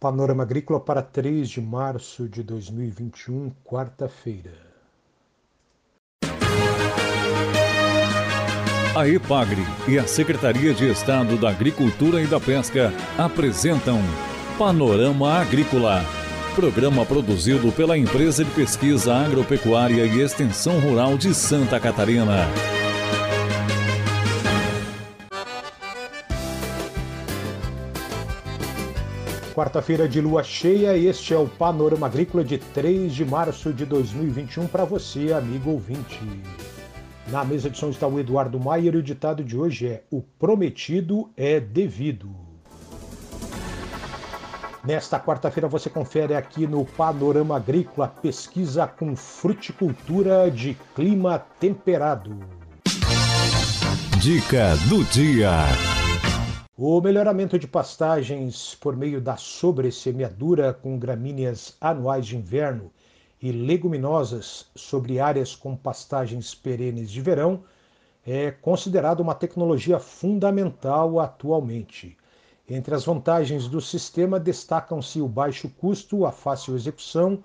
Panorama Agrícola para 3 de março de 2021, quarta-feira. A EPAGRE e a Secretaria de Estado da Agricultura e da Pesca apresentam Panorama Agrícola, programa produzido pela Empresa de Pesquisa Agropecuária e Extensão Rural de Santa Catarina. Quarta-feira de lua cheia, este é o Panorama Agrícola de 3 de março de 2021 para você, amigo ouvinte. Na mesa de som está o Eduardo Maier e o ditado de hoje é: O prometido é devido. Nesta quarta-feira você confere aqui no Panorama Agrícola pesquisa com fruticultura de clima temperado. Dica do dia. O melhoramento de pastagens por meio da sobressemeadura com gramíneas anuais de inverno e leguminosas sobre áreas com pastagens perenes de verão é considerado uma tecnologia fundamental atualmente. Entre as vantagens do sistema destacam-se o baixo custo, a fácil execução,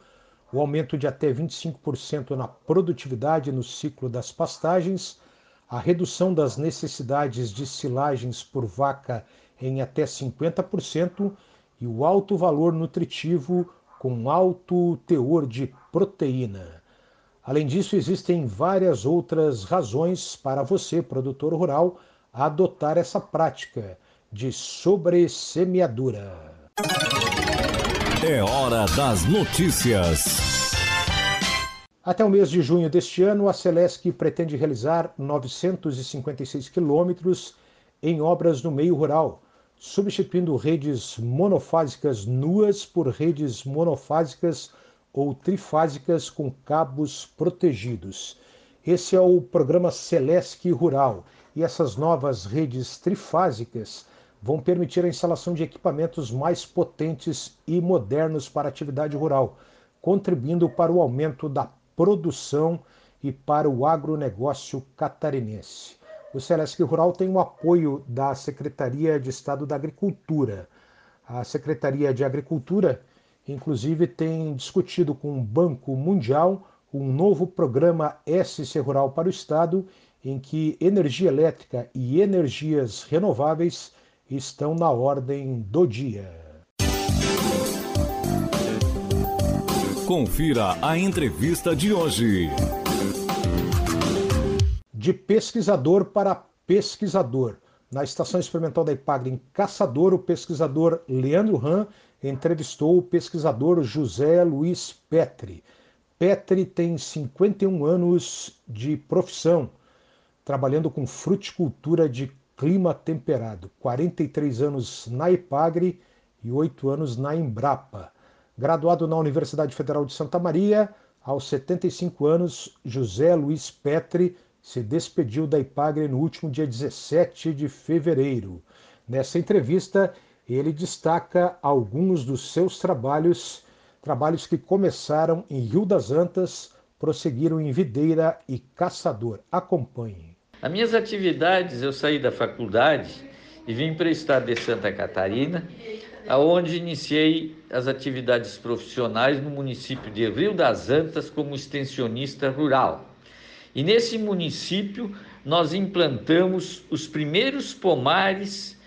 o aumento de até 25% na produtividade no ciclo das pastagens, a redução das necessidades de silagens por vaca em até 50% e o alto valor nutritivo com alto teor de proteína. Além disso, existem várias outras razões para você, produtor rural, adotar essa prática de sobressemeadura. É hora das notícias. Até o mês de junho deste ano, a Celesc pretende realizar 956 quilômetros em obras no meio rural, substituindo redes monofásicas nuas por redes monofásicas ou trifásicas com cabos protegidos. Esse é o programa Celesc Rural e essas novas redes trifásicas vão permitir a instalação de equipamentos mais potentes e modernos para a atividade rural, contribuindo para o aumento da produção e para o agronegócio catarinense. O Celesc Rural tem o apoio da Secretaria de Estado da Agricultura. A Secretaria de Agricultura, inclusive, tem discutido com o Banco Mundial um novo programa SC Rural para o Estado, em que energia elétrica e energias renováveis estão na ordem do dia. Confira a entrevista de hoje. De pesquisador para pesquisador. Na Estação Experimental da IPAGRE em Caçador, o pesquisador Leandro Ram entrevistou o pesquisador José Luiz Petri. Petri tem 51 anos de profissão, trabalhando com fruticultura de clima temperado, 43 anos na IPAGRE e 8 anos na Embrapa. Graduado na Universidade Federal de Santa Maria, aos 75 anos, José Luiz Petri se despediu da Ipagre no último dia 17 de fevereiro. Nessa entrevista, ele destaca alguns dos seus trabalhos, trabalhos que começaram em Rio das Antas, prosseguiram em Videira e Caçador. Acompanhe. As minhas atividades, eu saí da faculdade e vim para o estado de Santa Catarina, aonde iniciei as atividades profissionais no município de Rio das Antas como extensionista rural. E nesse município nós implantamos os primeiros pomares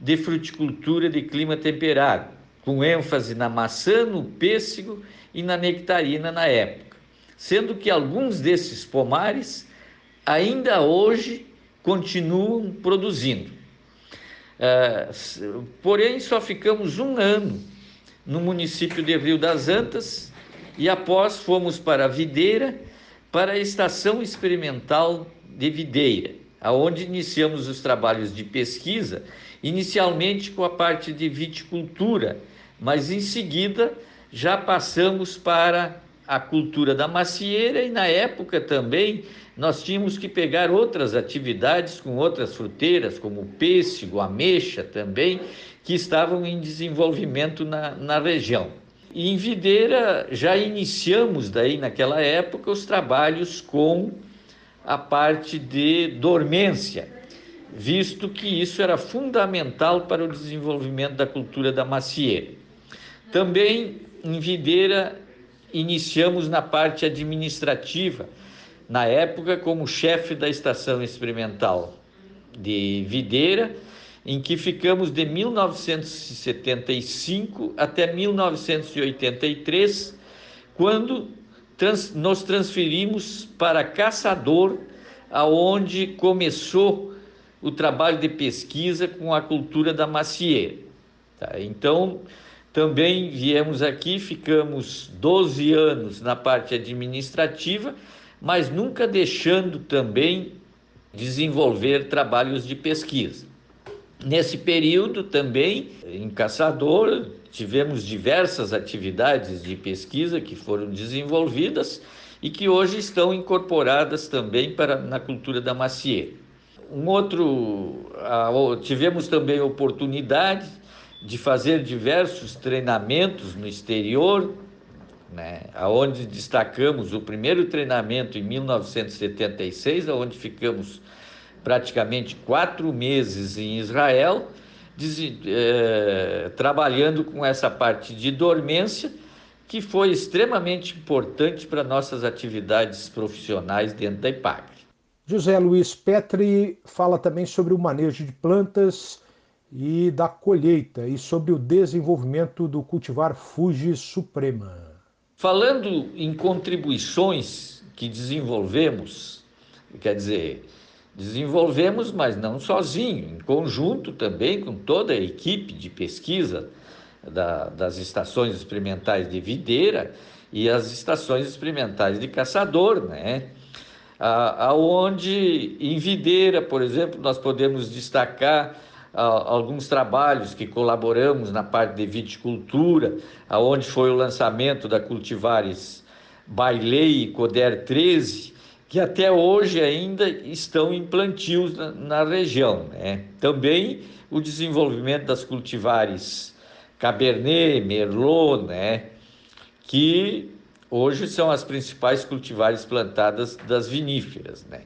de fruticultura de clima temperado, com ênfase na maçã, no pêssego e na nectarina na época, sendo que alguns desses pomares ainda hoje continuam produzindo. Uh, porém, só ficamos um ano no município de Rio das Antas e após fomos para Videira, para a estação experimental de Videira, aonde iniciamos os trabalhos de pesquisa, inicialmente com a parte de viticultura, mas em seguida já passamos para a cultura da macieira e na época também nós tínhamos que pegar outras atividades com outras fruteiras, como o pêssego, ameixa também, que estavam em desenvolvimento na, na região. E em Videira já iniciamos daí naquela época os trabalhos com a parte de dormência, visto que isso era fundamental para o desenvolvimento da cultura da macieira. Também em Videira iniciamos na parte administrativa, na época como chefe da estação experimental de Videira, em que ficamos de 1975 até 1983, quando trans, nos transferimos para Caçador, aonde começou o trabalho de pesquisa com a cultura da macieira. Tá? Então, também viemos aqui, ficamos 12 anos na parte administrativa, mas nunca deixando também desenvolver trabalhos de pesquisa. Nesse período também, em Caçador, tivemos diversas atividades de pesquisa que foram desenvolvidas e que hoje estão incorporadas também para na cultura da macieira. Um outro, tivemos também a oportunidade de fazer diversos treinamentos no exterior, né, aonde destacamos o primeiro treinamento em 1976, aonde ficamos praticamente quatro meses em Israel, é, trabalhando com essa parte de dormência, que foi extremamente importante para nossas atividades profissionais dentro da IPAGRE. José Luiz Petri fala também sobre o manejo de plantas e da colheita e sobre o desenvolvimento do cultivar Fuji Suprema. Falando em contribuições que desenvolvemos, quer dizer, desenvolvemos, mas não sozinho, em conjunto também com toda a equipe de pesquisa da, das estações experimentais de videira e as estações experimentais de caçador, né? Aonde em videira, por exemplo, nós podemos destacar alguns trabalhos que colaboramos na parte de viticultura, aonde foi o lançamento da Cultivares Bailey e Coder 13, que até hoje ainda estão em plantios na, na região. Né? Também o desenvolvimento das cultivares Cabernet, Merlot, né? que hoje são as principais cultivares plantadas das viníferas. Né?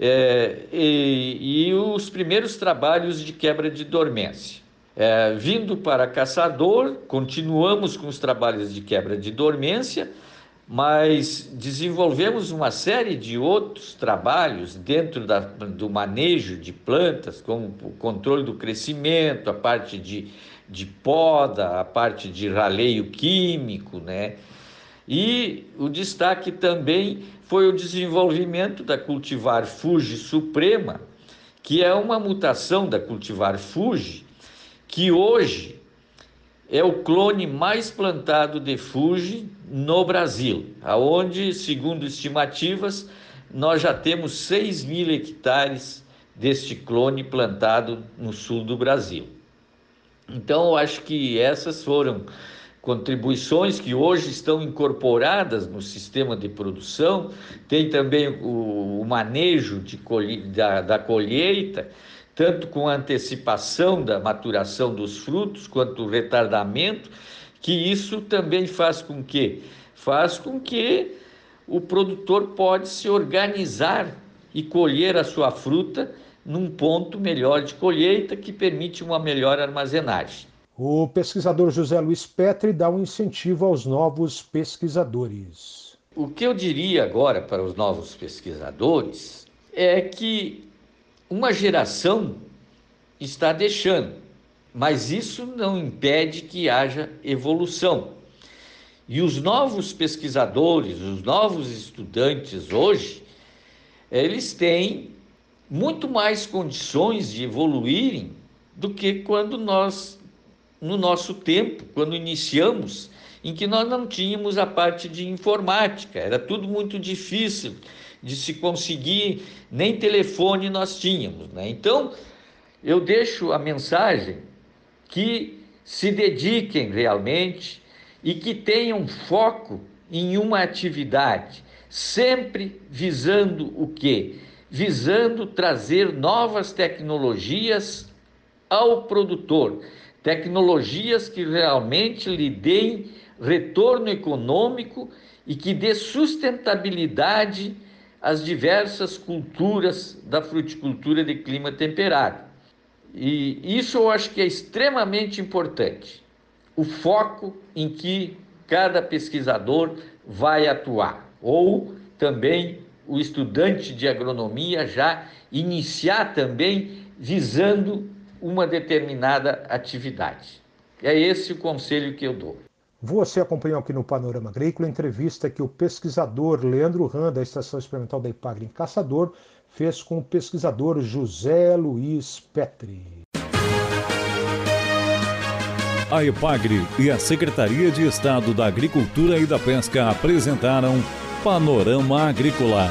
É, e, e, os primeiros trabalhos de quebra de dormência. É, vindo para Caçador, continuamos com os trabalhos de quebra de dormência, mas desenvolvemos uma série de outros trabalhos dentro da, do manejo de plantas, como o controle do crescimento, a parte de, de poda, a parte de raleio químico, né? E o destaque também foi o desenvolvimento da cultivar Fuji Suprema, que é uma mutação da cultivar Fuji, que hoje é o clone mais plantado de Fuji no Brasil, aonde, segundo estimativas, nós já temos 6 mil hectares deste clone plantado no sul do Brasil. Então, eu acho que essas foram contribuições que hoje estão incorporadas no sistema de produção, tem também o, o manejo colhe, da, da colheita, tanto com antecipação da maturação dos frutos, quanto o retardamento, que isso também faz com que faz com que o produtor pode se organizar e colher a sua fruta num ponto melhor de colheita que permite uma melhor armazenagem. O pesquisador José Luiz Petri dá um incentivo aos novos pesquisadores. O que eu diria agora para os novos pesquisadores é que uma geração está deixando, mas isso não impede que haja evolução. E os novos pesquisadores, os novos estudantes hoje, eles têm muito mais condições de evoluírem do que quando nós no nosso tempo, quando iniciamos, em que nós não tínhamos a parte de informática, era tudo muito difícil de se conseguir, nem telefone nós tínhamos. Né? Então, eu deixo a mensagem que se dediquem realmente e que tenham foco em uma atividade, sempre visando o quê? Visando trazer novas tecnologias ao produtor tecnologias que realmente lhe deem retorno econômico e que dê sustentabilidade às diversas culturas da fruticultura de clima temperado. E isso eu acho que é extremamente importante. o foco em que cada pesquisador vai atuar, ou também o estudante de agronomia já iniciar também visando uma determinada atividade. É esse o conselho que eu dou. Você acompanhou aqui no Panorama Agrícola a entrevista que o pesquisador Leandro Ran, da Estação Experimental da Ipagre em Caçador, fez com o pesquisador José Luiz Petri. A EPAGRE e a Secretaria de Estado da Agricultura e da Pesca apresentaram Panorama Agrícola,